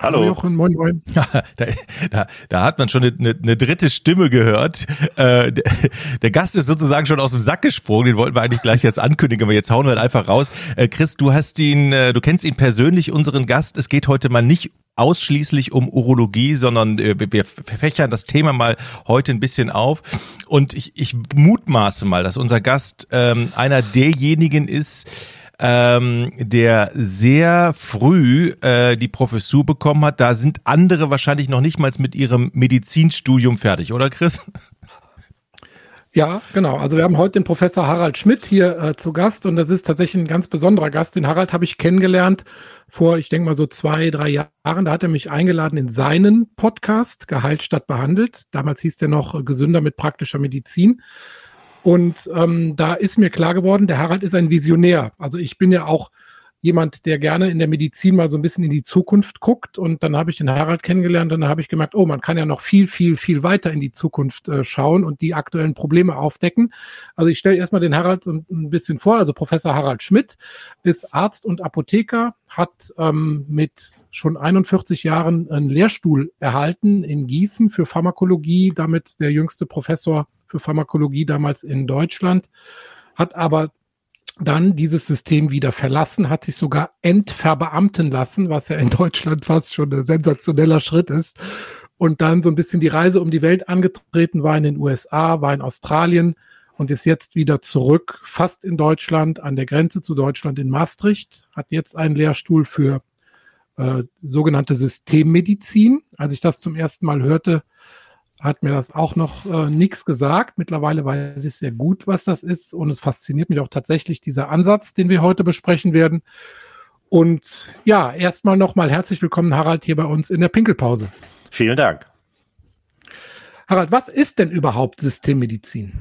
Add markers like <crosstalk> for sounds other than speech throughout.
Hallo. Jochen, moin, moin. <laughs> da, da, da hat man schon eine, eine, eine dritte Stimme gehört. Äh, der, der, Gast ist sozusagen schon aus dem Sack gesprungen. Den wollten wir eigentlich gleich erst ankündigen, aber jetzt hauen wir halt einfach raus. Äh, Chris, du hast ihn, äh, du kennst ihn persönlich, unseren Gast. Es geht heute mal nicht ausschließlich um Urologie, sondern äh, wir verfächern das Thema mal heute ein bisschen auf. Und ich, ich mutmaße mal, dass unser Gast ähm, einer derjenigen ist, ähm, der sehr früh äh, die Professur bekommen hat. Da sind andere wahrscheinlich noch nicht mal mit ihrem Medizinstudium fertig, oder Chris? Ja, genau. Also wir haben heute den Professor Harald Schmidt hier äh, zu Gast und das ist tatsächlich ein ganz besonderer Gast. Den Harald habe ich kennengelernt vor, ich denke mal so zwei, drei Jahren. Da hat er mich eingeladen in seinen Podcast Gehalt statt behandelt. Damals hieß der noch äh, Gesünder mit praktischer Medizin. Und ähm, da ist mir klar geworden, der Harald ist ein Visionär. Also ich bin ja auch jemand, der gerne in der Medizin mal so ein bisschen in die Zukunft guckt. Und dann habe ich den Harald kennengelernt und dann habe ich gemerkt, oh, man kann ja noch viel, viel, viel weiter in die Zukunft äh, schauen und die aktuellen Probleme aufdecken. Also ich stelle erstmal den Harald so ein bisschen vor. Also Professor Harald Schmidt ist Arzt und Apotheker, hat ähm, mit schon 41 Jahren einen Lehrstuhl erhalten in Gießen für Pharmakologie, damit der jüngste Professor für Pharmakologie damals in Deutschland, hat aber dann dieses System wieder verlassen, hat sich sogar entverbeamten lassen, was ja in Deutschland fast schon ein sensationeller Schritt ist. Und dann so ein bisschen die Reise um die Welt angetreten, war in den USA, war in Australien und ist jetzt wieder zurück, fast in Deutschland, an der Grenze zu Deutschland in Maastricht, hat jetzt einen Lehrstuhl für äh, sogenannte Systemmedizin. Als ich das zum ersten Mal hörte, hat mir das auch noch äh, nichts gesagt. Mittlerweile weiß ich sehr gut, was das ist. Und es fasziniert mich auch tatsächlich dieser Ansatz, den wir heute besprechen werden. Und ja, erstmal nochmal herzlich willkommen, Harald, hier bei uns in der Pinkelpause. Vielen Dank. Harald, was ist denn überhaupt Systemmedizin?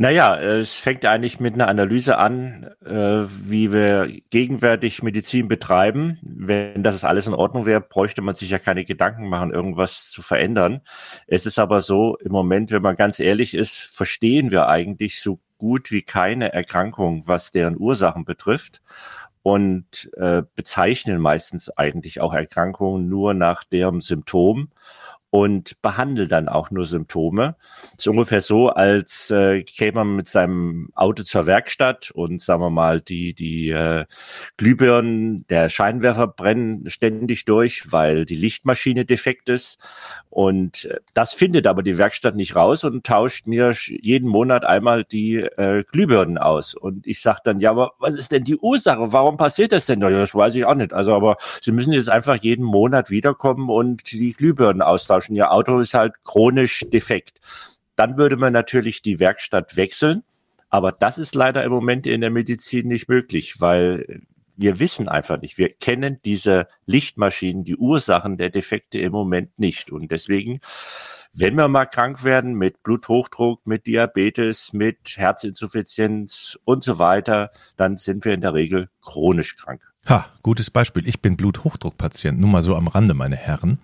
Naja, es fängt eigentlich mit einer Analyse an, äh, wie wir gegenwärtig Medizin betreiben. Wenn das alles in Ordnung wäre, bräuchte man sich ja keine Gedanken machen, irgendwas zu verändern. Es ist aber so, im Moment, wenn man ganz ehrlich ist, verstehen wir eigentlich so gut wie keine Erkrankung, was deren Ursachen betrifft und äh, bezeichnen meistens eigentlich auch Erkrankungen nur nach deren Symptom und behandelt dann auch nur Symptome. Das ist ungefähr so, als äh, käme man mit seinem Auto zur Werkstatt und sagen wir mal, die, die äh, Glühbirnen, der Scheinwerfer brennen ständig durch, weil die Lichtmaschine defekt ist. Und äh, das findet aber die Werkstatt nicht raus und tauscht mir jeden Monat einmal die äh, Glühbirnen aus. Und ich sage dann, ja, aber was ist denn die Ursache? Warum passiert das denn? Ja, das weiß ich auch nicht. Also, aber Sie müssen jetzt einfach jeden Monat wiederkommen und die Glühbirnen austauschen austauschen. Ihr Auto ist halt chronisch defekt. Dann würde man natürlich die Werkstatt wechseln. Aber das ist leider im Moment in der Medizin nicht möglich, weil wir wissen einfach nicht. Wir kennen diese Lichtmaschinen, die Ursachen der Defekte im Moment nicht. Und deswegen, wenn wir mal krank werden mit Bluthochdruck, mit Diabetes, mit Herzinsuffizienz und so weiter, dann sind wir in der Regel chronisch krank. Ha, gutes Beispiel. Ich bin Bluthochdruckpatient, nur mal so am Rande, meine Herren.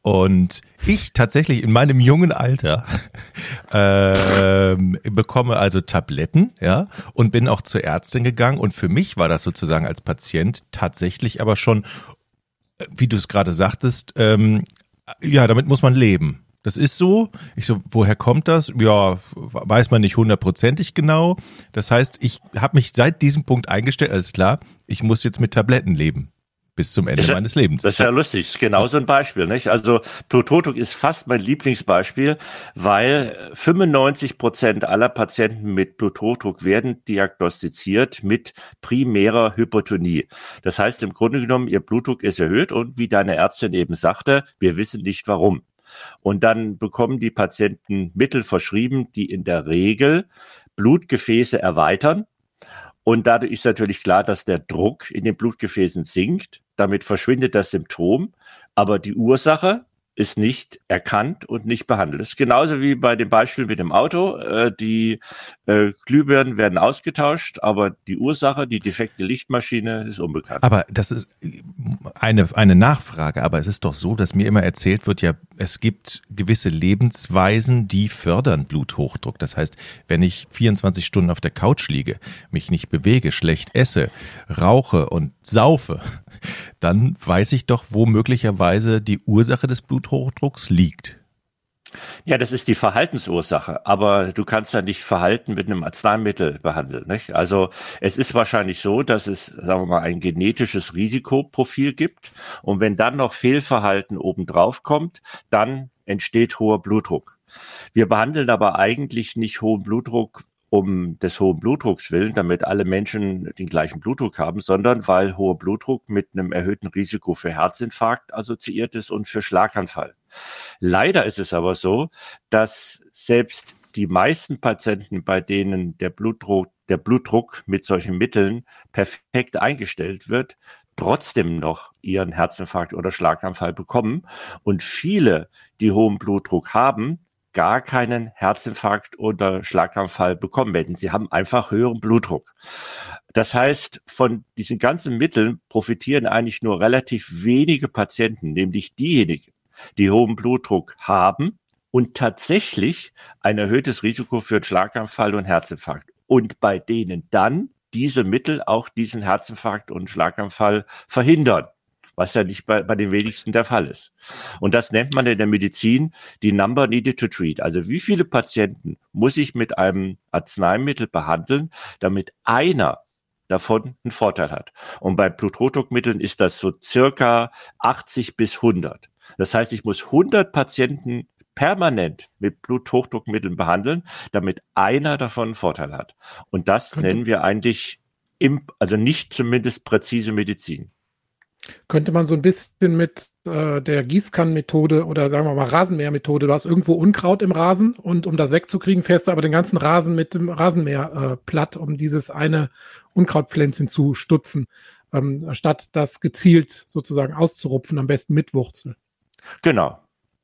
Und ich tatsächlich in meinem jungen Alter <laughs> äh, bekomme also Tabletten, ja, und bin auch zur Ärztin gegangen. Und für mich war das sozusagen als Patient tatsächlich aber schon, wie du es gerade sagtest, ähm, ja, damit muss man leben. Das ist so. Ich so, woher kommt das? Ja, weiß man nicht hundertprozentig genau. Das heißt, ich habe mich seit diesem Punkt eingestellt, alles klar, ich muss jetzt mit Tabletten leben bis zum Ende ja, meines Lebens. Das ist ja lustig, das ist genau so ein Beispiel. Nicht? Also Bluthochdruck ist fast mein Lieblingsbeispiel, weil 95 Prozent aller Patienten mit Bluthochdruck werden diagnostiziert mit primärer Hypertonie. Das heißt im Grunde genommen, ihr Blutdruck ist erhöht und wie deine Ärztin eben sagte, wir wissen nicht warum. Und dann bekommen die Patienten Mittel verschrieben, die in der Regel Blutgefäße erweitern. Und dadurch ist natürlich klar, dass der Druck in den Blutgefäßen sinkt. Damit verschwindet das Symptom, aber die Ursache ist nicht erkannt und nicht behandelt. Das ist genauso wie bei dem Beispiel mit dem Auto. Äh, die äh, Glühbirnen werden ausgetauscht, aber die Ursache, die defekte Lichtmaschine, ist unbekannt. Aber das ist eine, eine Nachfrage. Aber es ist doch so, dass mir immer erzählt wird, ja, es gibt gewisse Lebensweisen, die fördern Bluthochdruck. Das heißt, wenn ich 24 Stunden auf der Couch liege, mich nicht bewege, schlecht esse, rauche und saufe, dann weiß ich doch, wo möglicherweise die Ursache des Bluthochdrucks liegt. Ja, das ist die Verhaltensursache, aber du kannst ja nicht Verhalten mit einem Arzneimittel behandeln. Nicht? Also es ist wahrscheinlich so, dass es, sagen wir mal, ein genetisches Risikoprofil gibt und wenn dann noch Fehlverhalten obendrauf kommt, dann entsteht hoher Blutdruck. Wir behandeln aber eigentlich nicht hohen Blutdruck um des hohen Blutdrucks willen, damit alle Menschen den gleichen Blutdruck haben, sondern weil hoher Blutdruck mit einem erhöhten Risiko für Herzinfarkt assoziiert ist und für Schlaganfall. Leider ist es aber so, dass selbst die meisten Patienten, bei denen der Blutdruck, der Blutdruck mit solchen Mitteln perfekt eingestellt wird, trotzdem noch ihren Herzinfarkt oder Schlaganfall bekommen. Und viele, die hohen Blutdruck haben, gar keinen Herzinfarkt oder Schlaganfall bekommen werden. Sie haben einfach höheren Blutdruck. Das heißt, von diesen ganzen Mitteln profitieren eigentlich nur relativ wenige Patienten, nämlich diejenigen, die hohen Blutdruck haben und tatsächlich ein erhöhtes Risiko für Schlaganfall und Herzinfarkt. Und bei denen dann diese Mittel auch diesen Herzinfarkt und Schlaganfall verhindern was ja nicht bei, bei den wenigsten der Fall ist. Und das nennt man in der Medizin die Number needed to treat. Also wie viele Patienten muss ich mit einem Arzneimittel behandeln, damit einer davon einen Vorteil hat. Und bei Bluthochdruckmitteln ist das so circa 80 bis 100. Das heißt, ich muss 100 Patienten permanent mit Bluthochdruckmitteln behandeln, damit einer davon einen Vorteil hat. Und das Könnte. nennen wir eigentlich, im, also nicht zumindest präzise Medizin. Könnte man so ein bisschen mit äh, der Gießkannenmethode oder sagen wir mal Rasenmähermethode, du hast irgendwo Unkraut im Rasen und um das wegzukriegen, fährst du aber den ganzen Rasen mit dem Rasenmäher äh, platt, um dieses eine Unkrautpflänzchen zu stutzen, ähm, statt das gezielt sozusagen auszurupfen, am besten mit Wurzel. Genau,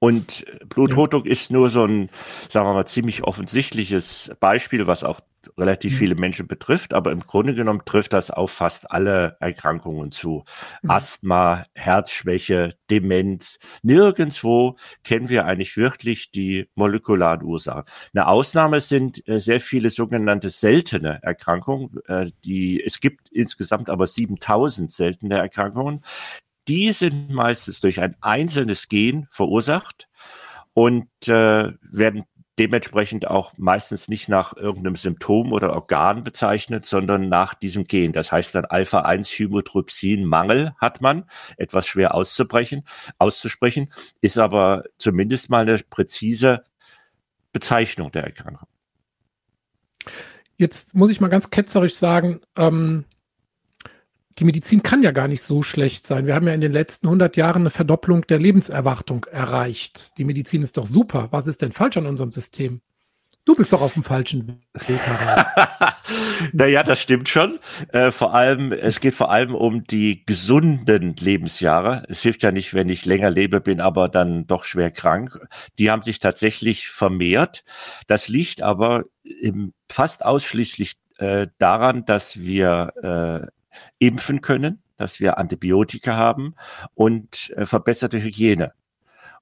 und Bluthochdruck ja. ist nur so ein, sagen wir mal, ziemlich offensichtliches Beispiel, was auch relativ mhm. viele Menschen betrifft. Aber im Grunde genommen trifft das auf fast alle Erkrankungen zu. Mhm. Asthma, Herzschwäche, Demenz. Nirgendwo kennen wir eigentlich wirklich die molekularen Ursachen. Eine Ausnahme sind äh, sehr viele sogenannte seltene Erkrankungen. Äh, die, es gibt insgesamt aber 7000 seltene Erkrankungen die sind meistens durch ein einzelnes Gen verursacht und äh, werden dementsprechend auch meistens nicht nach irgendeinem Symptom oder Organ bezeichnet, sondern nach diesem Gen. Das heißt dann Alpha-1-Hymotrypsin-Mangel hat man, etwas schwer auszubrechen, auszusprechen, ist aber zumindest mal eine präzise Bezeichnung der Erkrankung. Jetzt muss ich mal ganz ketzerisch sagen, ähm, die Medizin kann ja gar nicht so schlecht sein. Wir haben ja in den letzten 100 Jahren eine Verdopplung der Lebenserwartung erreicht. Die Medizin ist doch super. Was ist denn falsch an unserem System? Du bist doch auf dem falschen Weg. <laughs> naja, das stimmt schon. Äh, vor allem, es geht vor allem um die gesunden Lebensjahre. Es hilft ja nicht, wenn ich länger lebe, bin aber dann doch schwer krank. Die haben sich tatsächlich vermehrt. Das liegt aber fast ausschließlich äh, daran, dass wir äh, impfen können, dass wir Antibiotika haben und äh, verbesserte Hygiene.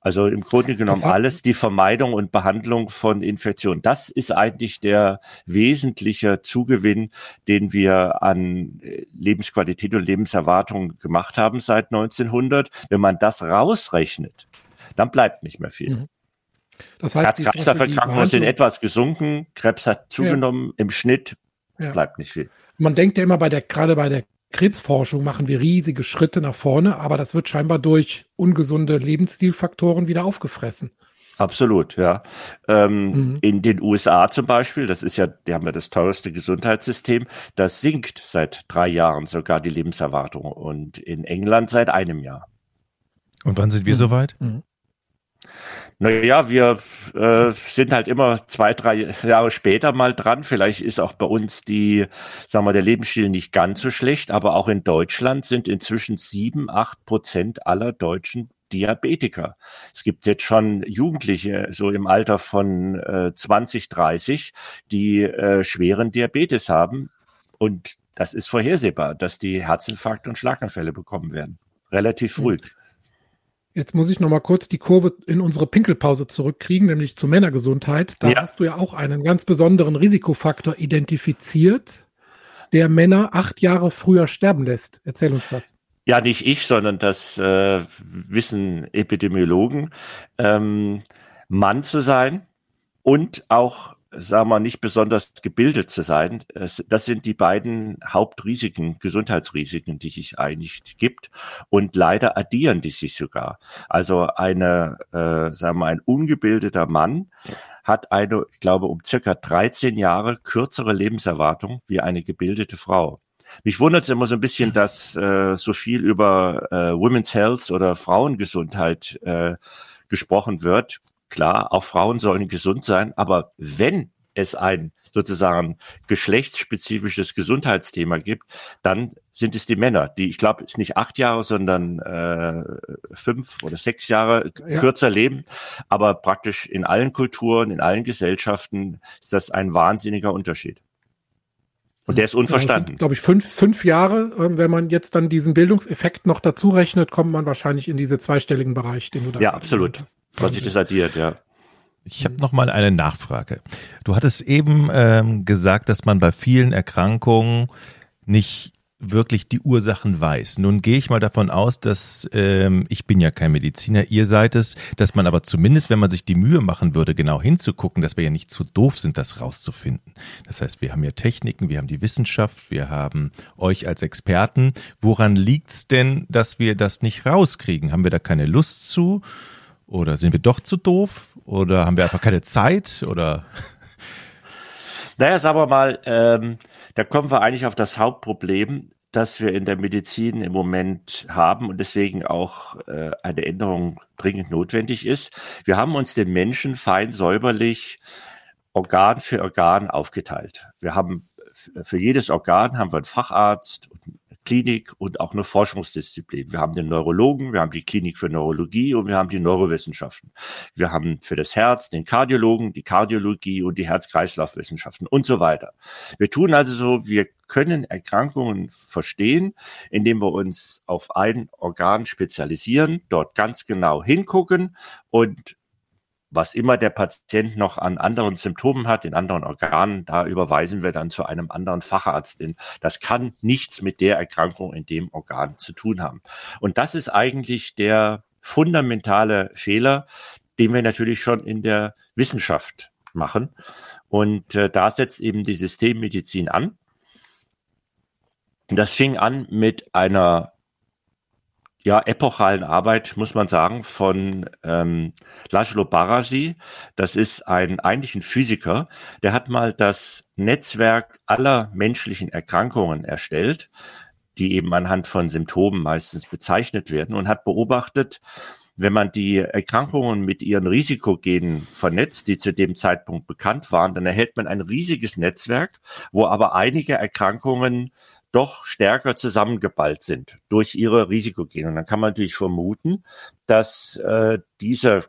Also im Grunde genommen alles die Vermeidung und Behandlung von Infektionen. Das ist eigentlich der wesentliche Zugewinn, den wir an äh, Lebensqualität und Lebenserwartung gemacht haben seit 1900. Wenn man das rausrechnet, dann bleibt nicht mehr viel. Mhm. Das heißt, Krebserkrankungen sind etwas gesunken, Krebs hat zugenommen, ja. im Schnitt ja. bleibt nicht viel. Man denkt ja immer bei der, gerade bei der Krebsforschung machen wir riesige Schritte nach vorne, aber das wird scheinbar durch ungesunde Lebensstilfaktoren wieder aufgefressen. Absolut, ja. Ähm, mhm. In den USA zum Beispiel, das ist ja, die haben ja das teuerste Gesundheitssystem, das sinkt seit drei Jahren sogar die Lebenserwartung und in England seit einem Jahr. Und wann sind wir mhm. soweit? Mhm. Naja, wir äh, sind halt immer zwei, drei Jahre später mal dran. Vielleicht ist auch bei uns die, sagen wir, der Lebensstil nicht ganz so schlecht, aber auch in Deutschland sind inzwischen sieben, acht Prozent aller Deutschen Diabetiker. Es gibt jetzt schon Jugendliche, so im Alter von äh, 20, 30, die äh, schweren Diabetes haben. Und das ist vorhersehbar, dass die Herzinfarkte und Schlaganfälle bekommen werden. Relativ früh. Jetzt muss ich noch mal kurz die Kurve in unsere Pinkelpause zurückkriegen, nämlich zur Männergesundheit. Da ja. hast du ja auch einen ganz besonderen Risikofaktor identifiziert, der Männer acht Jahre früher sterben lässt. Erzähl uns das. Ja, nicht ich, sondern das äh, wissen Epidemiologen. Ähm, Mann zu sein und auch sagen wir, nicht besonders gebildet zu sein. Das sind die beiden Hauptrisiken, Gesundheitsrisiken, die sich eigentlich gibt. Und leider addieren die sich sogar. Also eine, äh, sagen wir, ein ungebildeter Mann hat eine, ich glaube, um circa 13 Jahre kürzere Lebenserwartung wie eine gebildete Frau. Mich wundert es immer so ein bisschen, dass äh, so viel über äh, Women's Health oder Frauengesundheit äh, gesprochen wird. Klar, auch Frauen sollen gesund sein, aber wenn es ein sozusagen geschlechtsspezifisches Gesundheitsthema gibt, dann sind es die Männer, die, ich glaube, es nicht acht Jahre, sondern äh, fünf oder sechs Jahre ja. kürzer leben. Aber praktisch in allen Kulturen, in allen Gesellschaften ist das ein wahnsinniger Unterschied. Und der ist unverstanden. Glaube ich, fünf, fünf Jahre. Ähm, wenn man jetzt dann diesen Bildungseffekt noch dazu rechnet, kommt man wahrscheinlich in diese zweistelligen Bereich, den du da Ja, absolut. Hast. Was sich das addiert, ja. Ich habe noch mal eine Nachfrage. Du hattest eben ähm, gesagt, dass man bei vielen Erkrankungen nicht wirklich die Ursachen weiß. Nun gehe ich mal davon aus, dass ähm, ich bin ja kein Mediziner, ihr seid es, dass man aber zumindest, wenn man sich die Mühe machen würde, genau hinzugucken, dass wir ja nicht zu doof sind, das rauszufinden. Das heißt, wir haben ja Techniken, wir haben die Wissenschaft, wir haben euch als Experten. Woran liegt's denn, dass wir das nicht rauskriegen? Haben wir da keine Lust zu? Oder sind wir doch zu doof? Oder haben wir einfach keine Zeit? Oder naja, sagen wir mal, ähm, da kommen wir eigentlich auf das Hauptproblem, das wir in der Medizin im Moment haben und deswegen auch äh, eine Änderung dringend notwendig ist. Wir haben uns den Menschen fein säuberlich Organ für Organ aufgeteilt. Wir haben für jedes Organ haben wir einen Facharzt, Klinik und auch eine Forschungsdisziplin. Wir haben den Neurologen, wir haben die Klinik für Neurologie und wir haben die Neurowissenschaften. Wir haben für das Herz den Kardiologen, die Kardiologie und die Herz-Kreislauf-Wissenschaften und so weiter. Wir tun also so, wir können Erkrankungen verstehen, indem wir uns auf ein Organ spezialisieren, dort ganz genau hingucken und was immer der Patient noch an anderen Symptomen hat, in anderen Organen, da überweisen wir dann zu einem anderen Facharzt. Denn das kann nichts mit der Erkrankung in dem Organ zu tun haben. Und das ist eigentlich der fundamentale Fehler, den wir natürlich schon in der Wissenschaft machen. Und äh, da setzt eben die Systemmedizin an. Das fing an mit einer ja, epochalen Arbeit, muss man sagen, von ähm, Laszlo Barasi. Das ist ein eigentlich ein Physiker, der hat mal das Netzwerk aller menschlichen Erkrankungen erstellt, die eben anhand von Symptomen meistens bezeichnet werden und hat beobachtet, wenn man die Erkrankungen mit ihren Risikogenen vernetzt, die zu dem Zeitpunkt bekannt waren, dann erhält man ein riesiges Netzwerk, wo aber einige Erkrankungen doch stärker zusammengeballt sind durch ihre Risikogene. Und dann kann man natürlich vermuten, dass äh, diese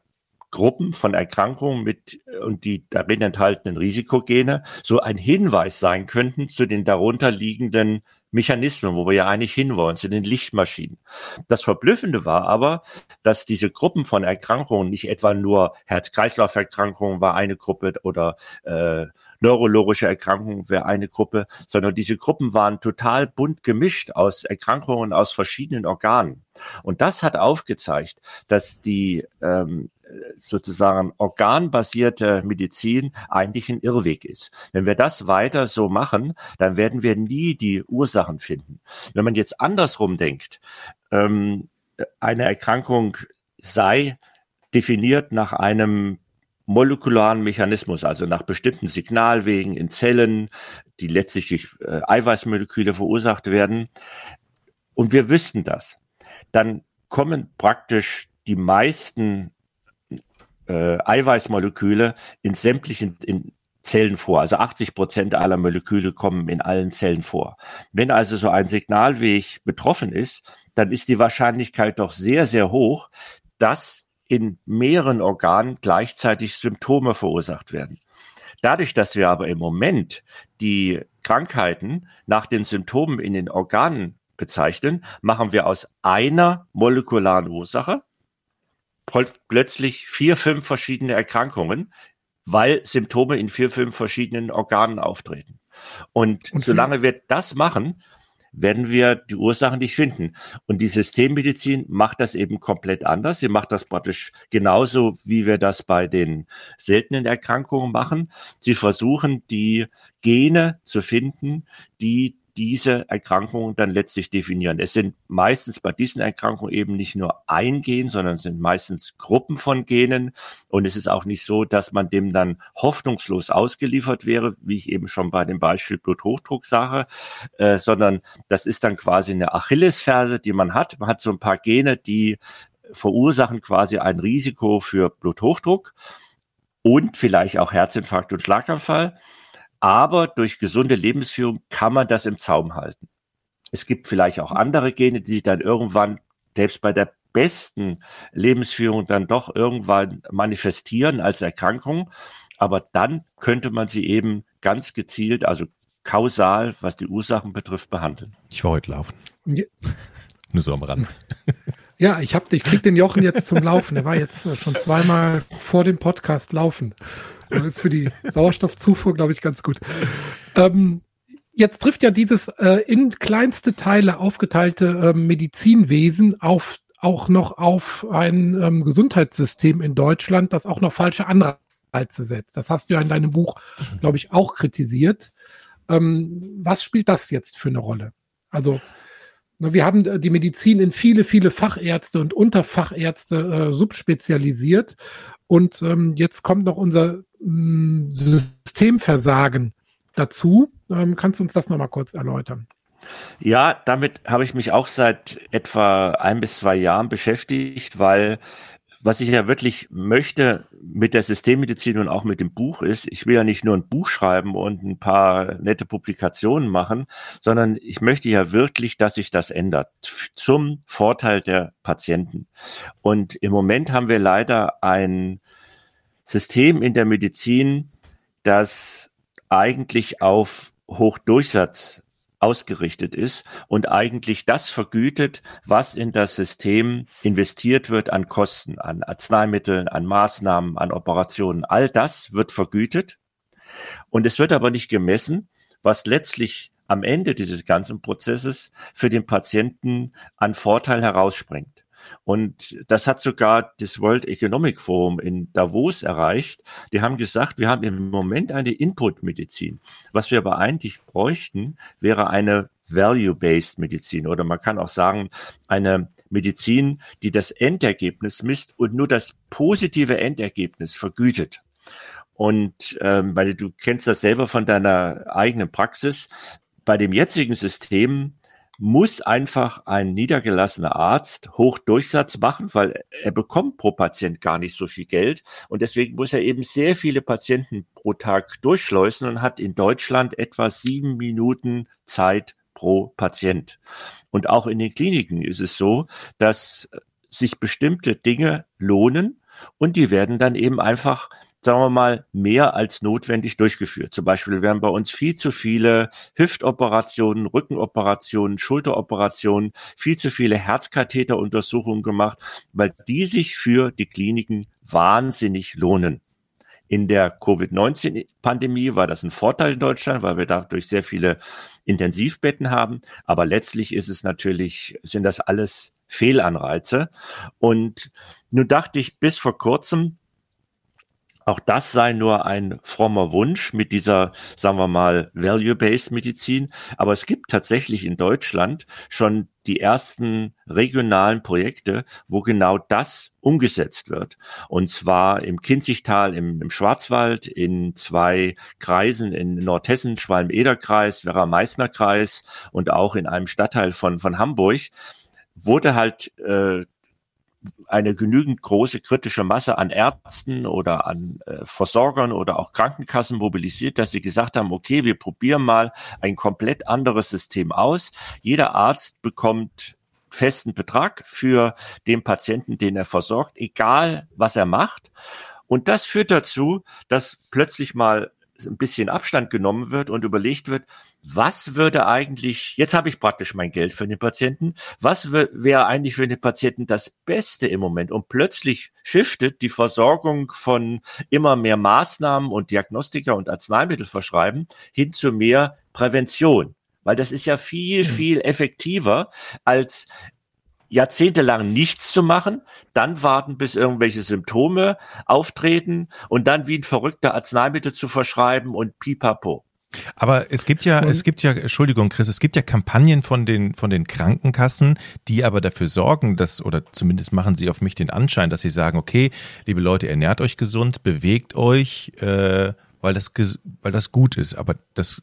Gruppen von Erkrankungen mit und die darin enthaltenen Risikogene so ein Hinweis sein könnten zu den darunter liegenden Mechanismen, wo wir ja eigentlich hinwollen, zu den Lichtmaschinen. Das Verblüffende war aber, dass diese Gruppen von Erkrankungen nicht etwa nur Herz-Kreislauf-Erkrankungen war eine Gruppe oder äh, neurologische Erkrankungen wäre eine Gruppe, sondern diese Gruppen waren total bunt gemischt aus Erkrankungen aus verschiedenen Organen. Und das hat aufgezeigt, dass die ähm, sozusagen organbasierte Medizin eigentlich ein Irrweg ist. Wenn wir das weiter so machen, dann werden wir nie die Ursachen finden. Wenn man jetzt andersrum denkt, ähm, eine Erkrankung sei definiert nach einem molekularen Mechanismus, also nach bestimmten Signalwegen in Zellen, die letztlich durch äh, Eiweißmoleküle verursacht werden. Und wir wüssten das. Dann kommen praktisch die meisten äh, Eiweißmoleküle in sämtlichen in Zellen vor. Also 80 Prozent aller Moleküle kommen in allen Zellen vor. Wenn also so ein Signalweg betroffen ist, dann ist die Wahrscheinlichkeit doch sehr, sehr hoch, dass in mehreren Organen gleichzeitig Symptome verursacht werden. Dadurch, dass wir aber im Moment die Krankheiten nach den Symptomen in den Organen bezeichnen, machen wir aus einer molekularen Ursache plötzlich vier, fünf verschiedene Erkrankungen, weil Symptome in vier, fünf verschiedenen Organen auftreten. Und, Und solange wir das machen, werden wir die Ursachen nicht finden. Und die Systemmedizin macht das eben komplett anders. Sie macht das praktisch genauso, wie wir das bei den seltenen Erkrankungen machen. Sie versuchen, die Gene zu finden, die diese Erkrankungen dann letztlich definieren. Es sind meistens bei diesen Erkrankungen eben nicht nur ein Gen, sondern es sind meistens Gruppen von Genen. Und es ist auch nicht so, dass man dem dann hoffnungslos ausgeliefert wäre, wie ich eben schon bei dem Beispiel Bluthochdruck sage, äh, sondern das ist dann quasi eine Achillesferse, die man hat. Man hat so ein paar Gene, die verursachen quasi ein Risiko für Bluthochdruck und vielleicht auch Herzinfarkt und Schlaganfall. Aber durch gesunde Lebensführung kann man das im Zaum halten. Es gibt vielleicht auch andere Gene, die sich dann irgendwann, selbst bei der besten Lebensführung, dann doch irgendwann manifestieren als Erkrankung. Aber dann könnte man sie eben ganz gezielt, also kausal, was die Ursachen betrifft, behandeln. Ich war heute laufen. Ja. Nur so am Rand. <laughs> Ja, ich hab, ich krieg den Jochen jetzt zum Laufen. Er war jetzt schon zweimal vor dem Podcast laufen. Das ist für die Sauerstoffzufuhr, glaube ich, ganz gut. Ähm, jetzt trifft ja dieses äh, in kleinste Teile aufgeteilte äh, Medizinwesen auf, auch noch auf ein ähm, Gesundheitssystem in Deutschland, das auch noch falsche Anreize setzt. Das hast du ja in deinem Buch, glaube ich, auch kritisiert. Ähm, was spielt das jetzt für eine Rolle? Also, wir haben äh, die Medizin in viele, viele Fachärzte und Unterfachärzte äh, subspezialisiert. Und ähm, jetzt kommt noch unser ähm, Systemversagen dazu. Ähm, kannst du uns das nochmal kurz erläutern? Ja, damit habe ich mich auch seit etwa ein bis zwei Jahren beschäftigt, weil was ich ja wirklich möchte mit der Systemmedizin und auch mit dem Buch ist, ich will ja nicht nur ein Buch schreiben und ein paar nette Publikationen machen, sondern ich möchte ja wirklich, dass sich das ändert zum Vorteil der Patienten. Und im Moment haben wir leider ein System in der Medizin, das eigentlich auf Hochdurchsatz ausgerichtet ist und eigentlich das vergütet, was in das System investiert wird an Kosten, an Arzneimitteln, an Maßnahmen, an Operationen. All das wird vergütet und es wird aber nicht gemessen, was letztlich am Ende dieses ganzen Prozesses für den Patienten an Vorteil herausspringt. Und das hat sogar das World Economic Forum in Davos erreicht. Die haben gesagt, wir haben im Moment eine Input-Medizin. Was wir aber eigentlich bräuchten, wäre eine Value-Based Medizin oder man kann auch sagen, eine Medizin, die das Endergebnis misst und nur das positive Endergebnis vergütet. Und ähm, weil du kennst das selber von deiner eigenen Praxis. Bei dem jetzigen System muss einfach ein niedergelassener Arzt Hochdurchsatz machen, weil er bekommt pro Patient gar nicht so viel Geld und deswegen muss er eben sehr viele Patienten pro Tag durchschleusen und hat in Deutschland etwa sieben Minuten Zeit pro Patient. Und auch in den Kliniken ist es so, dass sich bestimmte Dinge lohnen und die werden dann eben einfach sagen wir mal, mehr als notwendig durchgeführt. Zum Beispiel werden bei uns viel zu viele Hüftoperationen, Rückenoperationen, Schulteroperationen, viel zu viele Herzkatheteruntersuchungen gemacht, weil die sich für die Kliniken wahnsinnig lohnen. In der Covid-19-Pandemie war das ein Vorteil in Deutschland, weil wir dadurch sehr viele Intensivbetten haben. Aber letztlich ist es natürlich, sind das alles Fehlanreize. Und nun dachte ich bis vor kurzem, auch das sei nur ein frommer Wunsch mit dieser, sagen wir mal, Value-Based Medizin. Aber es gibt tatsächlich in Deutschland schon die ersten regionalen Projekte, wo genau das umgesetzt wird. Und zwar im Kinzigtal, im, im Schwarzwald, in zwei Kreisen in Nordhessen, Schwalm-Eder-Kreis, Werra-Meißner-Kreis und auch in einem Stadtteil von, von Hamburg wurde halt äh, eine genügend große kritische Masse an Ärzten oder an äh, Versorgern oder auch Krankenkassen mobilisiert, dass sie gesagt haben, okay, wir probieren mal ein komplett anderes System aus. Jeder Arzt bekommt festen Betrag für den Patienten, den er versorgt, egal was er macht. Und das führt dazu, dass plötzlich mal ein bisschen Abstand genommen wird und überlegt wird, was würde eigentlich, jetzt habe ich praktisch mein Geld für den Patienten, was wäre eigentlich für den Patienten das Beste im Moment? Und plötzlich shiftet die Versorgung von immer mehr Maßnahmen und Diagnostika und Arzneimittel verschreiben hin zu mehr Prävention. Weil das ist ja viel, hm. viel effektiver als jahrzehntelang nichts zu machen, dann warten, bis irgendwelche Symptome auftreten und dann wie ein verrückter Arzneimittel zu verschreiben und pipapo. Aber es gibt ja, es gibt ja, Entschuldigung, Chris, es gibt ja Kampagnen von den, von den Krankenkassen, die aber dafür sorgen, dass, oder zumindest machen sie auf mich den Anschein, dass sie sagen, okay, liebe Leute, ernährt euch gesund, bewegt euch, äh, weil das, weil das gut ist. Aber das,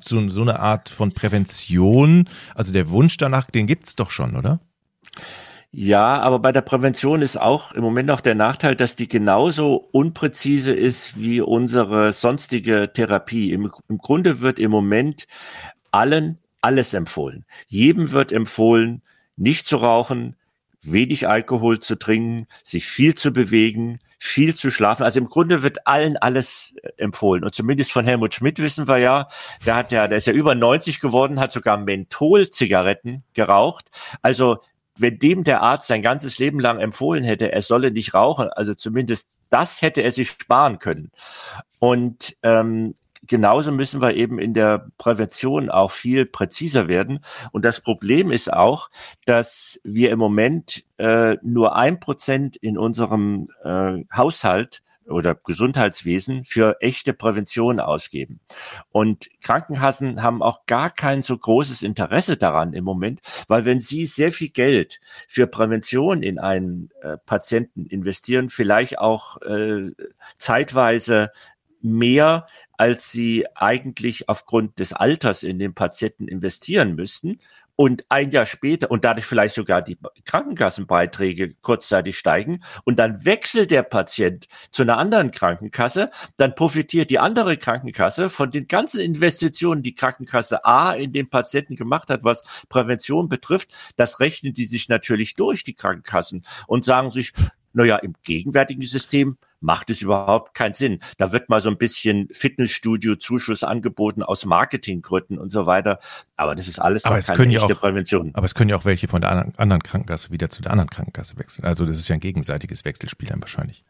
so, so eine Art von Prävention, also der Wunsch danach, den gibt's doch schon, oder? Ja, aber bei der Prävention ist auch im Moment noch der Nachteil, dass die genauso unpräzise ist wie unsere sonstige Therapie. Im, im Grunde wird im Moment allen alles empfohlen. Jedem wird empfohlen, nicht zu rauchen, wenig Alkohol zu trinken, sich viel zu bewegen, viel zu schlafen. Also im Grunde wird allen alles äh, empfohlen. Und zumindest von Helmut Schmidt wissen wir ja, der hat ja, der ist ja über 90 geworden, hat sogar Menthol-Zigaretten geraucht. Also wenn dem der Arzt sein ganzes Leben lang empfohlen hätte, er solle nicht rauchen, also zumindest das hätte er sich sparen können. Und ähm, genauso müssen wir eben in der Prävention auch viel präziser werden. Und das Problem ist auch, dass wir im Moment äh, nur ein Prozent in unserem äh, Haushalt oder Gesundheitswesen für echte Prävention ausgeben. Und Krankenkassen haben auch gar kein so großes Interesse daran im Moment, weil wenn sie sehr viel Geld für Prävention in einen äh, Patienten investieren, vielleicht auch äh, zeitweise mehr, als sie eigentlich aufgrund des Alters in den Patienten investieren müssten, und ein Jahr später und dadurch vielleicht sogar die Krankenkassenbeiträge kurzzeitig steigen und dann wechselt der Patient zu einer anderen Krankenkasse, dann profitiert die andere Krankenkasse von den ganzen Investitionen, die Krankenkasse A in den Patienten gemacht hat, was Prävention betrifft. Das rechnen die sich natürlich durch, die Krankenkassen, und sagen sich, naja, im gegenwärtigen System macht es überhaupt keinen Sinn. Da wird mal so ein bisschen Fitnessstudio-Zuschuss angeboten aus Marketinggründen und so weiter. Aber das ist alles aber es keine können auch, Prävention. Aber es können ja auch welche von der anderen Krankenkasse wieder zu der anderen Krankenkasse wechseln. Also das ist ja ein gegenseitiges Wechselspiel dann wahrscheinlich.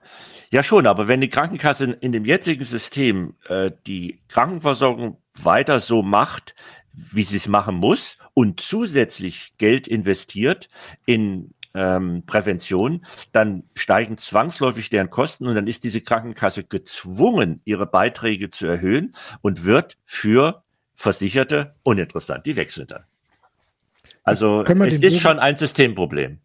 Ja schon, aber wenn die Krankenkasse in dem jetzigen System äh, die Krankenversorgung weiter so macht, wie sie es machen muss und zusätzlich Geld investiert in ähm, Prävention, dann steigen zwangsläufig deren Kosten und dann ist diese Krankenkasse gezwungen, ihre Beiträge zu erhöhen und wird für Versicherte uninteressant. Die wechseln dann. Also es ist schon ein Systemproblem.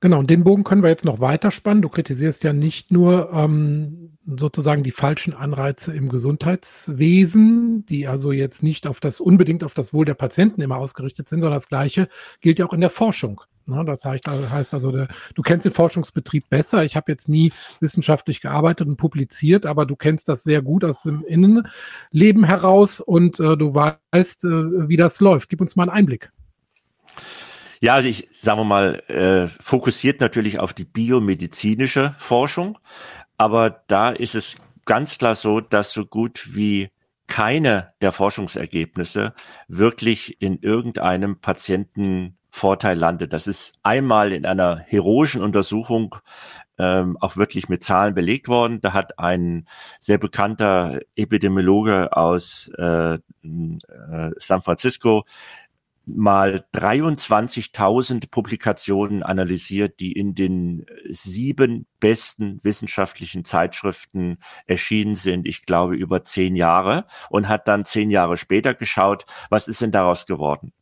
Genau, und den Bogen können wir jetzt noch weiter spannen. Du kritisierst ja nicht nur ähm, sozusagen die falschen Anreize im Gesundheitswesen, die also jetzt nicht auf das unbedingt auf das Wohl der Patienten immer ausgerichtet sind, sondern das Gleiche gilt ja auch in der Forschung. Ne, das heißt also, du kennst den Forschungsbetrieb besser. Ich habe jetzt nie wissenschaftlich gearbeitet und publiziert, aber du kennst das sehr gut aus dem Innenleben heraus und äh, du weißt, äh, wie das läuft. Gib uns mal einen Einblick. Ja, also ich sagen wir mal, äh, fokussiert natürlich auf die biomedizinische Forschung, aber da ist es ganz klar so, dass so gut wie keine der Forschungsergebnisse wirklich in irgendeinem Patienten Vorteil landet. Das ist einmal in einer heroischen Untersuchung ähm, auch wirklich mit Zahlen belegt worden. Da hat ein sehr bekannter Epidemiologe aus äh, äh, San Francisco mal 23.000 Publikationen analysiert, die in den sieben besten wissenschaftlichen Zeitschriften erschienen sind, ich glaube über zehn Jahre, und hat dann zehn Jahre später geschaut, was ist denn daraus geworden?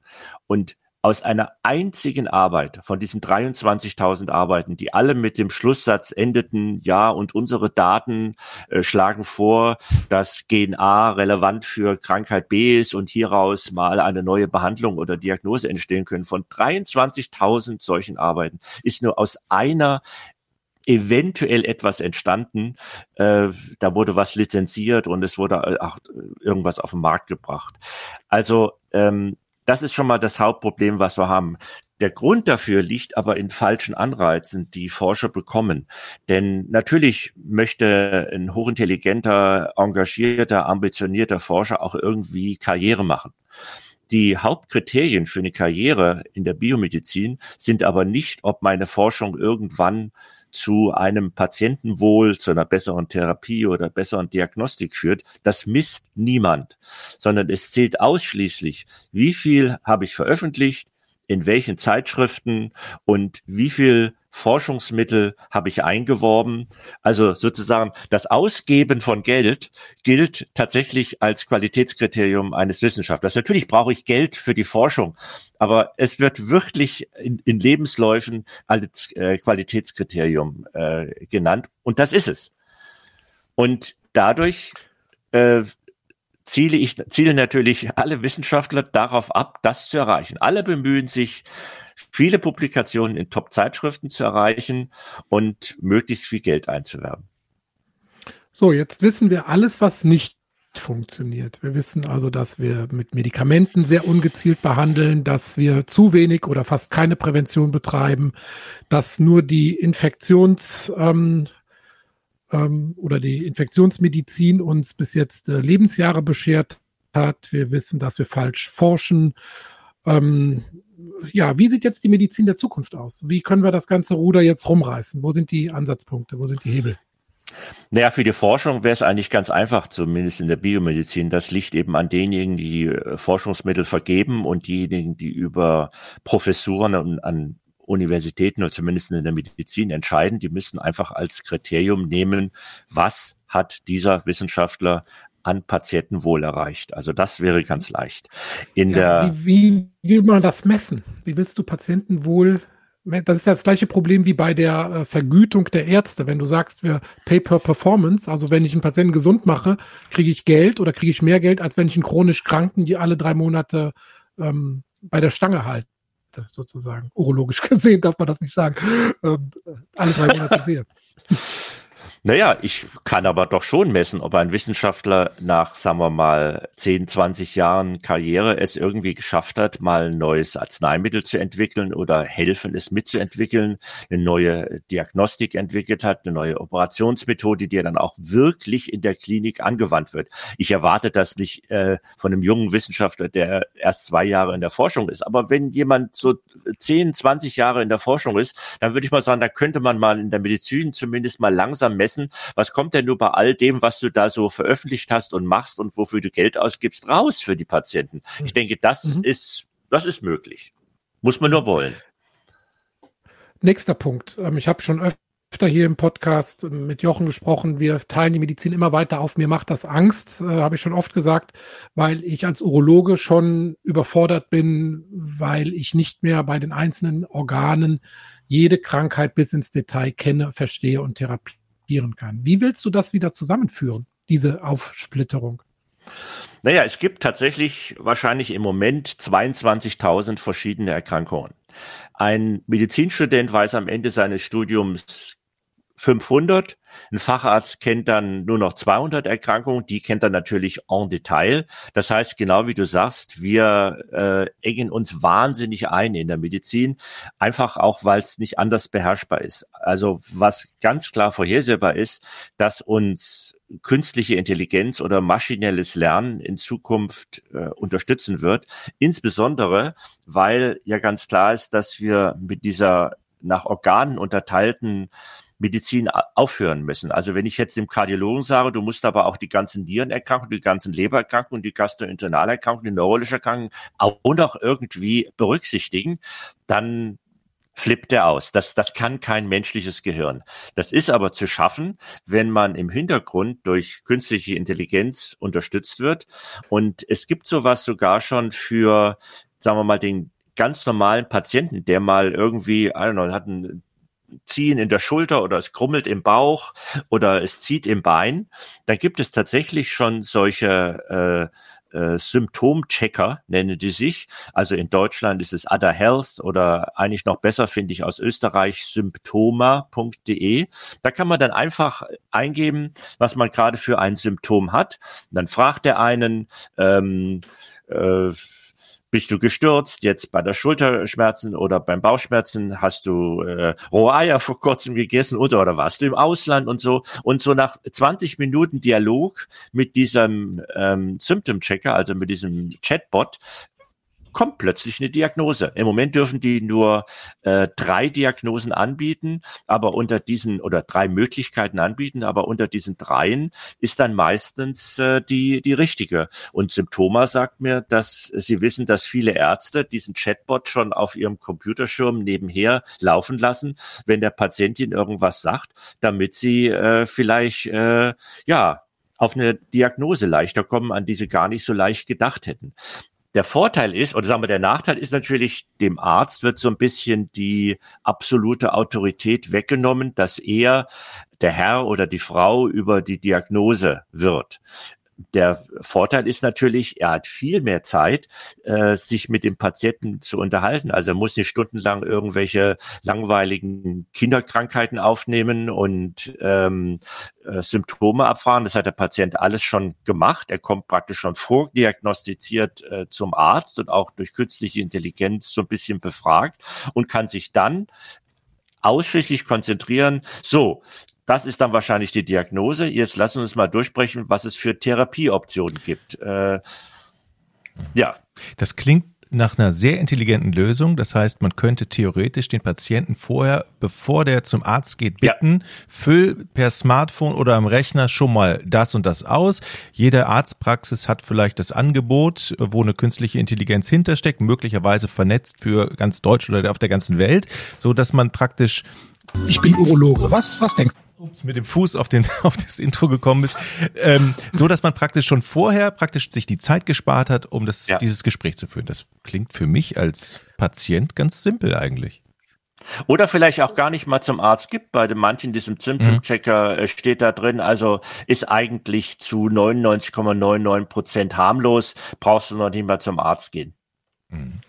Und aus einer einzigen Arbeit von diesen 23.000 Arbeiten, die alle mit dem Schlusssatz endeten, ja, und unsere Daten äh, schlagen vor, dass Gen A relevant für Krankheit B ist und hieraus mal eine neue Behandlung oder Diagnose entstehen können. Von 23.000 solchen Arbeiten ist nur aus einer eventuell etwas entstanden. Äh, da wurde was lizenziert und es wurde äh, auch irgendwas auf den Markt gebracht. Also ähm, das ist schon mal das Hauptproblem, was wir haben. Der Grund dafür liegt aber in falschen Anreizen, die Forscher bekommen. Denn natürlich möchte ein hochintelligenter, engagierter, ambitionierter Forscher auch irgendwie Karriere machen. Die Hauptkriterien für eine Karriere in der Biomedizin sind aber nicht, ob meine Forschung irgendwann zu einem Patientenwohl, zu einer besseren Therapie oder besseren Diagnostik führt. Das misst niemand, sondern es zählt ausschließlich, wie viel habe ich veröffentlicht, in welchen Zeitschriften und wie viel Forschungsmittel habe ich eingeworben. Also sozusagen das Ausgeben von Geld gilt tatsächlich als Qualitätskriterium eines Wissenschaftlers. Natürlich brauche ich Geld für die Forschung, aber es wird wirklich in, in Lebensläufen als äh, Qualitätskriterium äh, genannt und das ist es. Und dadurch äh, ziele ich, zielen natürlich alle Wissenschaftler darauf ab, das zu erreichen. Alle bemühen sich, viele Publikationen in Top-Zeitschriften zu erreichen und möglichst viel Geld einzuwerben. So, jetzt wissen wir alles, was nicht funktioniert. Wir wissen also, dass wir mit Medikamenten sehr ungezielt behandeln, dass wir zu wenig oder fast keine Prävention betreiben, dass nur die Infektions, ähm, ähm, oder die Infektionsmedizin uns bis jetzt äh, Lebensjahre beschert hat. Wir wissen, dass wir falsch forschen. Ähm, ja, wie sieht jetzt die Medizin der Zukunft aus? Wie können wir das ganze Ruder jetzt rumreißen? Wo sind die Ansatzpunkte? Wo sind die Hebel? Naja, für die Forschung wäre es eigentlich ganz einfach, zumindest in der Biomedizin. Das liegt eben an denjenigen, die äh, Forschungsmittel vergeben und diejenigen, die über Professuren und an Universitäten oder zumindest in der Medizin entscheiden. Die müssen einfach als Kriterium nehmen, was hat dieser Wissenschaftler an Patientenwohl erreicht. Also das wäre ganz leicht. In ja, der wie, wie will man das messen? Wie willst du Patientenwohl das ist ja das gleiche Problem wie bei der äh, Vergütung der Ärzte. Wenn du sagst, wir pay per performance, also wenn ich einen Patienten gesund mache, kriege ich Geld oder kriege ich mehr Geld, als wenn ich einen chronisch Kranken, die alle drei Monate ähm, bei der Stange halte sozusagen. Urologisch <laughs> gesehen darf man das nicht sagen. Ähm, alle drei Monate sehe. <laughs> Naja, ich kann aber doch schon messen, ob ein Wissenschaftler nach, sagen wir mal, 10, 20 Jahren Karriere es irgendwie geschafft hat, mal ein neues Arzneimittel zu entwickeln oder helfen, es mitzuentwickeln, eine neue Diagnostik entwickelt hat, eine neue Operationsmethode, die dann auch wirklich in der Klinik angewandt wird. Ich erwarte das nicht äh, von einem jungen Wissenschaftler, der erst zwei Jahre in der Forschung ist. Aber wenn jemand so 10, 20 Jahre in der Forschung ist, dann würde ich mal sagen, da könnte man mal in der Medizin zumindest mal langsam messen, messen, was kommt denn nur bei all dem, was du da so veröffentlicht hast und machst und wofür du Geld ausgibst, raus für die Patienten. Ich denke, das mhm. ist, das ist möglich. Muss man nur wollen. Nächster Punkt. Ähm, ich habe schon öfter hier im Podcast mit Jochen gesprochen. Wir teilen die Medizin immer weiter auf. Mir macht das Angst, äh, habe ich schon oft gesagt, weil ich als Urologe schon überfordert bin, weil ich nicht mehr bei den einzelnen Organen jede Krankheit bis ins Detail kenne, verstehe und therapiere agieren kann. Wie willst du das wieder zusammenführen, diese Aufsplitterung? Naja, es gibt tatsächlich wahrscheinlich im Moment 22.000 verschiedene Erkrankungen. Ein Medizinstudent weiß am Ende seines Studiums 500. Ein Facharzt kennt dann nur noch 200 Erkrankungen, die kennt er natürlich en Detail. Das heißt, genau wie du sagst, wir äh, engen uns wahnsinnig ein in der Medizin, einfach auch, weil es nicht anders beherrschbar ist. Also was ganz klar vorhersehbar ist, dass uns künstliche Intelligenz oder maschinelles Lernen in Zukunft äh, unterstützen wird. Insbesondere, weil ja ganz klar ist, dass wir mit dieser nach Organen unterteilten Medizin aufhören müssen. Also wenn ich jetzt dem Kardiologen sage, du musst aber auch die ganzen Nierenerkrankungen, die ganzen Lebererkrankungen, die Gastrointestinalerkrankungen, die neurologische Erkrankungen auch noch irgendwie berücksichtigen, dann flippt er aus. Das, das kann kein menschliches Gehirn. Das ist aber zu schaffen, wenn man im Hintergrund durch künstliche Intelligenz unterstützt wird. Und es gibt sowas sogar schon für, sagen wir mal, den ganz normalen Patienten, der mal irgendwie, I don't know, hat einen Ziehen in der Schulter oder es krummelt im Bauch oder es zieht im Bein, dann gibt es tatsächlich schon solche äh, äh, Symptomchecker, nennen die sich. Also in Deutschland ist es Other Health oder eigentlich noch besser finde ich aus Österreich symptoma.de. Da kann man dann einfach eingeben, was man gerade für ein Symptom hat. dann fragt er einen, ähm, äh, bist du gestürzt, jetzt bei der Schulterschmerzen oder beim Bauchschmerzen hast du äh, rohe Eier vor kurzem gegessen oder, oder warst du im Ausland und so. Und so nach 20 Minuten Dialog mit diesem ähm, Symptom-Checker, also mit diesem Chatbot, kommt plötzlich eine Diagnose. Im Moment dürfen die nur äh, drei Diagnosen anbieten, aber unter diesen oder drei Möglichkeiten anbieten, aber unter diesen dreien ist dann meistens äh, die die richtige. Und Symptoma sagt mir, dass sie wissen, dass viele Ärzte diesen Chatbot schon auf ihrem Computerschirm nebenher laufen lassen, wenn der Patientin irgendwas sagt, damit sie äh, vielleicht äh, ja auf eine Diagnose leichter kommen, an die sie gar nicht so leicht gedacht hätten. Der Vorteil ist, oder sagen wir, der Nachteil ist natürlich, dem Arzt wird so ein bisschen die absolute Autorität weggenommen, dass er der Herr oder die Frau über die Diagnose wird der Vorteil ist natürlich, er hat viel mehr Zeit, äh, sich mit dem Patienten zu unterhalten. Also er muss nicht stundenlang irgendwelche langweiligen Kinderkrankheiten aufnehmen und ähm, äh, Symptome abfahren. Das hat der Patient alles schon gemacht. Er kommt praktisch schon vordiagnostiziert äh, zum Arzt und auch durch künstliche Intelligenz so ein bisschen befragt und kann sich dann ausschließlich konzentrieren. So, das ist dann wahrscheinlich die Diagnose. Jetzt lassen wir uns mal durchsprechen, was es für Therapieoptionen gibt. Äh, ja. Das klingt nach einer sehr intelligenten Lösung. Das heißt, man könnte theoretisch den Patienten vorher, bevor der zum Arzt geht, bitten, ja. füll per Smartphone oder am Rechner schon mal das und das aus. Jede Arztpraxis hat vielleicht das Angebot, wo eine künstliche Intelligenz hintersteckt, möglicherweise vernetzt für ganz Deutschland oder auf der ganzen Welt, so dass man praktisch ich bin Urologe. Was, was denkst du? Ups, mit dem Fuß auf, den, <laughs> auf das Intro gekommen ist, ähm, so dass man praktisch schon vorher praktisch sich die Zeit gespart hat, um das, ja. dieses Gespräch zu führen. Das klingt für mich als Patient ganz simpel eigentlich. Oder vielleicht auch gar nicht mal zum Arzt gibt. Bei den manchen diesem Symptom-Checker mhm. Äh, steht da drin, also ist eigentlich zu 99,99 Prozent harmlos, brauchst du noch nicht mal zum Arzt gehen. Mhm.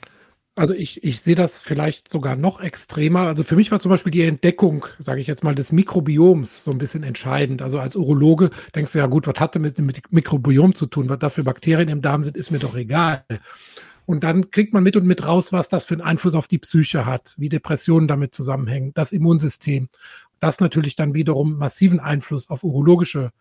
Also ich, ich sehe das vielleicht sogar noch extremer. Also für mich war zum Beispiel die Entdeckung, sage ich jetzt mal, des Mikrobioms so ein bisschen entscheidend. Also als Urologe denkst du ja gut, was hat denn mit dem Mikrobiom zu tun? Was da für Bakterien im Darm sind, ist mir doch egal. Und dann kriegt man mit und mit raus, was das für einen Einfluss auf die Psyche hat, wie Depressionen damit zusammenhängen, das Immunsystem. Das natürlich dann wiederum massiven Einfluss auf urologische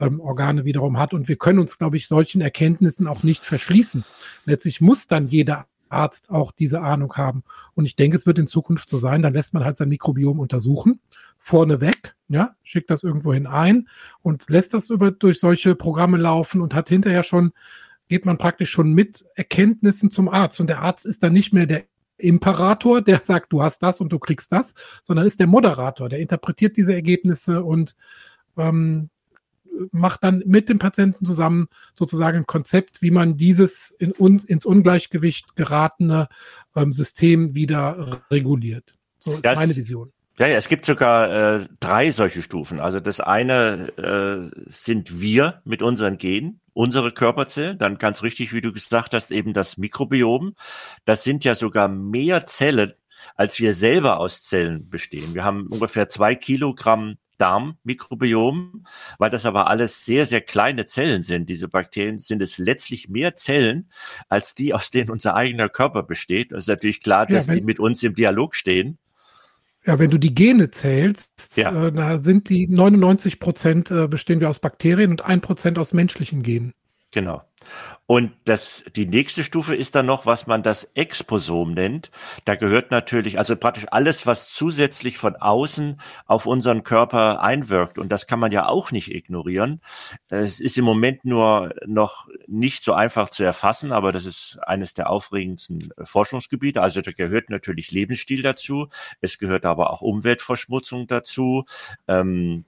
ähm, Organe wiederum hat. Und wir können uns, glaube ich, solchen Erkenntnissen auch nicht verschließen. Letztlich muss dann jeder Arzt auch diese Ahnung haben. Und ich denke, es wird in Zukunft so sein, dann lässt man halt sein Mikrobiom untersuchen, vorneweg, ja, schickt das irgendwo hin ein und lässt das über, durch solche Programme laufen und hat hinterher schon, geht man praktisch schon mit Erkenntnissen zum Arzt. Und der Arzt ist dann nicht mehr der Imperator, der <laughs> sagt, du hast das und du kriegst das, sondern ist der Moderator, der interpretiert diese Ergebnisse und ähm, macht dann mit dem Patienten zusammen sozusagen ein Konzept, wie man dieses in un, ins Ungleichgewicht geratene ähm, System wieder reguliert. So ist das, meine Vision. Ja, ja, es gibt sogar äh, drei solche Stufen. Also das eine äh, sind wir mit unseren Genen, unsere Körperzellen. Dann ganz richtig, wie du gesagt hast, eben das Mikrobiom. Das sind ja sogar mehr Zellen, als wir selber aus Zellen bestehen. Wir haben ungefähr zwei Kilogramm Darmmikrobiom, weil das aber alles sehr, sehr kleine Zellen sind. Diese Bakterien sind es letztlich mehr Zellen als die, aus denen unser eigener Körper besteht. Es ist natürlich klar, dass ja, die mit uns im Dialog stehen. Ja, wenn du die Gene zählst, ja. äh, da sind die 99 Prozent äh, bestehen wir aus Bakterien und ein Prozent aus menschlichen Genen. Genau. Und das, die nächste Stufe ist dann noch, was man das Exposom nennt. Da gehört natürlich, also praktisch alles, was zusätzlich von außen auf unseren Körper einwirkt. Und das kann man ja auch nicht ignorieren. Es ist im Moment nur noch nicht so einfach zu erfassen, aber das ist eines der aufregendsten Forschungsgebiete. Also da gehört natürlich Lebensstil dazu. Es gehört aber auch Umweltverschmutzung dazu. Ähm,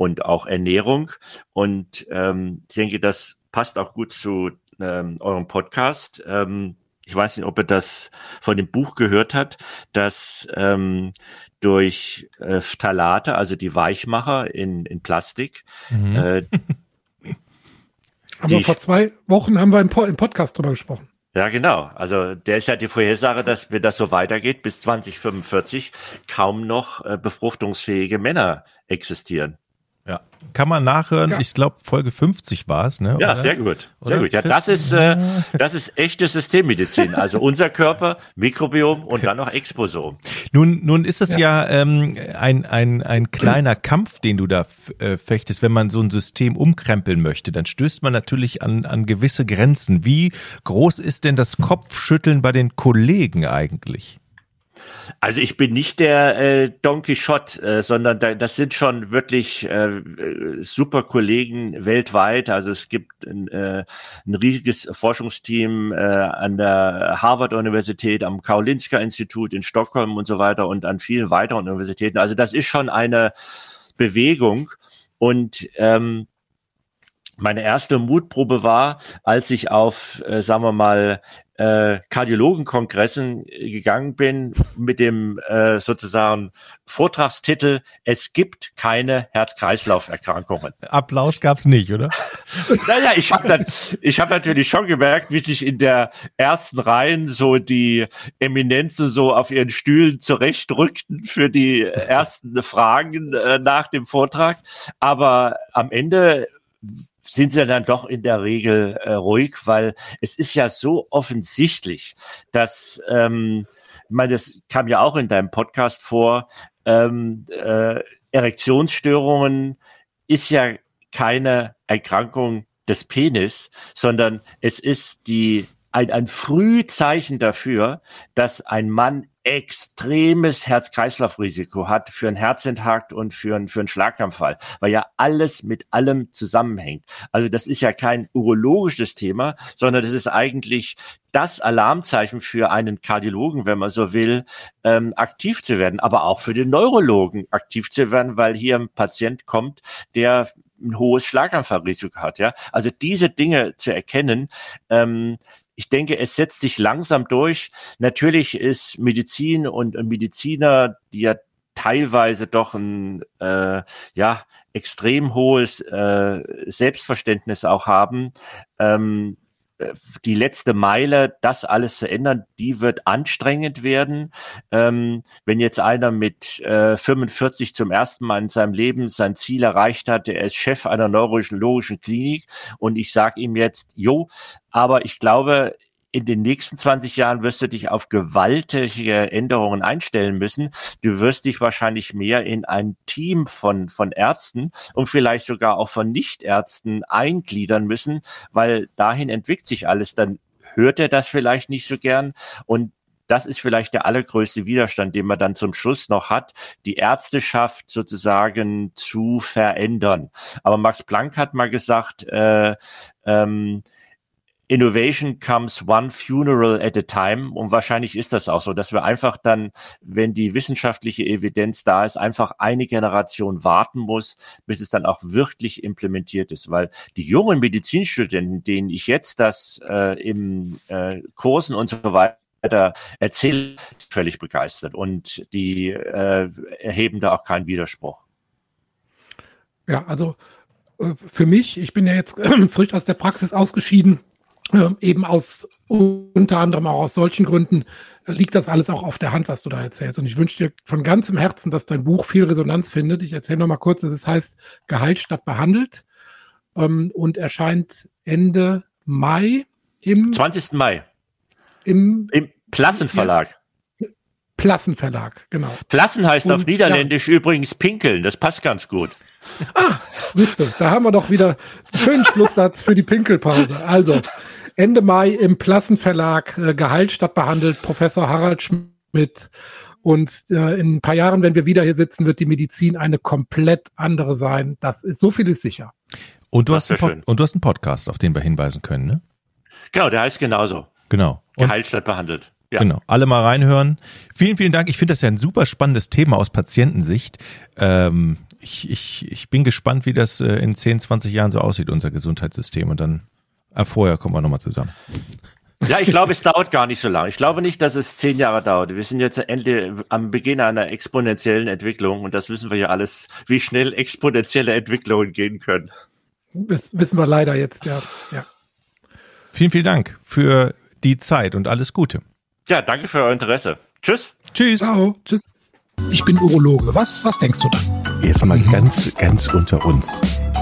und auch Ernährung. Und ähm, ich denke, das passt auch gut zu ähm, eurem Podcast. Ähm, ich weiß nicht, ob er das von dem Buch gehört hat, dass ähm, durch äh, Phthalate, also die Weichmacher in, in Plastik, mhm. äh, <laughs> aber vor zwei Wochen haben wir im, po im Podcast drüber gesprochen. Ja, genau. Also der ist ja die Vorhersage, dass wenn das so weitergeht, bis 2045 kaum noch äh, befruchtungsfähige Männer existieren. Ja. Kann man nachhören. Ja. Ich glaube, Folge 50 war es, ne? Ja, Oder? sehr gut. Sehr Oder? gut. Ja, das ist, äh, das ist echte Systemmedizin. Also unser Körper, Mikrobiom und dann noch Exposom. Nun, nun ist das ja, ja ähm, ein, ein, ein kleiner Kampf, den du da äh, fechtest. Wenn man so ein System umkrempeln möchte, dann stößt man natürlich an, an gewisse Grenzen. Wie groß ist denn das Kopfschütteln bei den Kollegen eigentlich? Also ich bin nicht der äh, Don Quixote, äh, sondern da, das sind schon wirklich äh, super Kollegen weltweit. Also es gibt ein, äh, ein riesiges Forschungsteam äh, an der Harvard-Universität, am Karolinska-Institut in Stockholm und so weiter und an vielen weiteren Universitäten. Also das ist schon eine Bewegung. Und ähm, meine erste Mutprobe war, als ich auf, äh, sagen wir mal, äh, Kardiologenkongressen gegangen bin mit dem äh, sozusagen Vortragstitel Es gibt keine Herz-Kreislauf-Erkrankungen. Applaus gab's nicht, oder? <laughs> naja, ich habe ich habe natürlich schon gemerkt, wie sich in der ersten Reihen so die Eminenzen so auf ihren Stühlen zurechtrückten für die ersten Fragen äh, nach dem Vortrag. Aber am Ende sind sie dann doch in der Regel äh, ruhig, weil es ist ja so offensichtlich, dass, ähm, ich meine, das kam ja auch in deinem Podcast vor, ähm, äh, Erektionsstörungen ist ja keine Erkrankung des Penis, sondern es ist die ein, ein Frühzeichen dafür, dass ein Mann extremes Herz-Kreislauf-Risiko hat für einen Herzinfarkt und für einen, für einen Schlaganfall, weil ja alles mit allem zusammenhängt. Also das ist ja kein urologisches Thema, sondern das ist eigentlich das Alarmzeichen für einen Kardiologen, wenn man so will, ähm, aktiv zu werden, aber auch für den Neurologen aktiv zu werden, weil hier ein Patient kommt, der ein hohes Schlaganfallrisiko hat. Ja, also diese Dinge zu erkennen, ähm, ich denke, es setzt sich langsam durch. Natürlich ist Medizin und Mediziner, die ja teilweise doch ein äh, ja extrem hohes äh, Selbstverständnis auch haben, ähm, die letzte Meile, das alles zu ändern, die wird anstrengend werden. Ähm, wenn jetzt einer mit äh, 45 zum ersten Mal in seinem Leben sein Ziel erreicht hat, er ist Chef einer neurologischen Klinik und ich sage ihm jetzt, jo, aber ich glaube, in den nächsten 20 Jahren wirst du dich auf gewaltige Änderungen einstellen müssen. Du wirst dich wahrscheinlich mehr in ein Team von, von Ärzten und vielleicht sogar auch von Nichtärzten eingliedern müssen, weil dahin entwickelt sich alles. Dann hört er das vielleicht nicht so gern und das ist vielleicht der allergrößte Widerstand, den man dann zum Schluss noch hat, die Ärzteschaft sozusagen zu verändern. Aber Max Planck hat mal gesagt, äh, ähm, Innovation comes one funeral at a time. Und wahrscheinlich ist das auch so, dass wir einfach dann, wenn die wissenschaftliche Evidenz da ist, einfach eine Generation warten muss, bis es dann auch wirklich implementiert ist. Weil die jungen Medizinstudenten, denen ich jetzt das äh, im äh, Kursen und so weiter erzähle, völlig begeistert. Und die äh, erheben da auch keinen Widerspruch. Ja, also äh, für mich, ich bin ja jetzt frisch aus der Praxis ausgeschieden, ähm, eben aus unter anderem auch aus solchen Gründen liegt das alles auch auf der Hand, was du da erzählst. Und ich wünsche dir von ganzem Herzen, dass dein Buch viel Resonanz findet. Ich erzähle noch mal kurz, es heißt Geheilt statt behandelt ähm, und erscheint Ende Mai im 20. Mai im, im Plassenverlag. Plassenverlag, genau. Plassen heißt und, auf Niederländisch ja. übrigens pinkeln, das passt ganz gut. Ah, siehst du, da haben wir doch wieder einen schönen Schlusssatz für die Pinkelpause. Also, Ende Mai im Plassenverlag äh, geheilt statt behandelt, Professor Harald Schmidt. Und äh, in ein paar Jahren, wenn wir wieder hier sitzen, wird die Medizin eine komplett andere sein. Das ist so viel ist sicher. Und du, hast einen, und du hast einen Podcast, auf den wir hinweisen können, ne? Genau, der heißt genauso. Genau. Und geheilt statt behandelt. Ja. Genau. Alle mal reinhören. Vielen, vielen Dank. Ich finde das ja ein super spannendes Thema aus Patientensicht. Ähm, ich, ich, ich bin gespannt, wie das äh, in 10, 20 Jahren so aussieht, unser Gesundheitssystem. Und dann äh, vorher kommen wir nochmal zusammen. Ja, ich glaube, es dauert gar nicht so lange. Ich glaube nicht, dass es zehn Jahre dauert. Wir sind jetzt Ende, am Beginn einer exponentiellen Entwicklung und das wissen wir ja alles, wie schnell exponentielle Entwicklungen gehen können. Das wissen wir leider jetzt, ja. ja. Vielen, vielen Dank für die Zeit und alles Gute. Ja, danke für euer Interesse. Tschüss. Tschüss. Ciao. Tschüss. Ich bin Urologe. Was, was denkst du da? Jetzt mal mhm. ganz, ganz unter uns.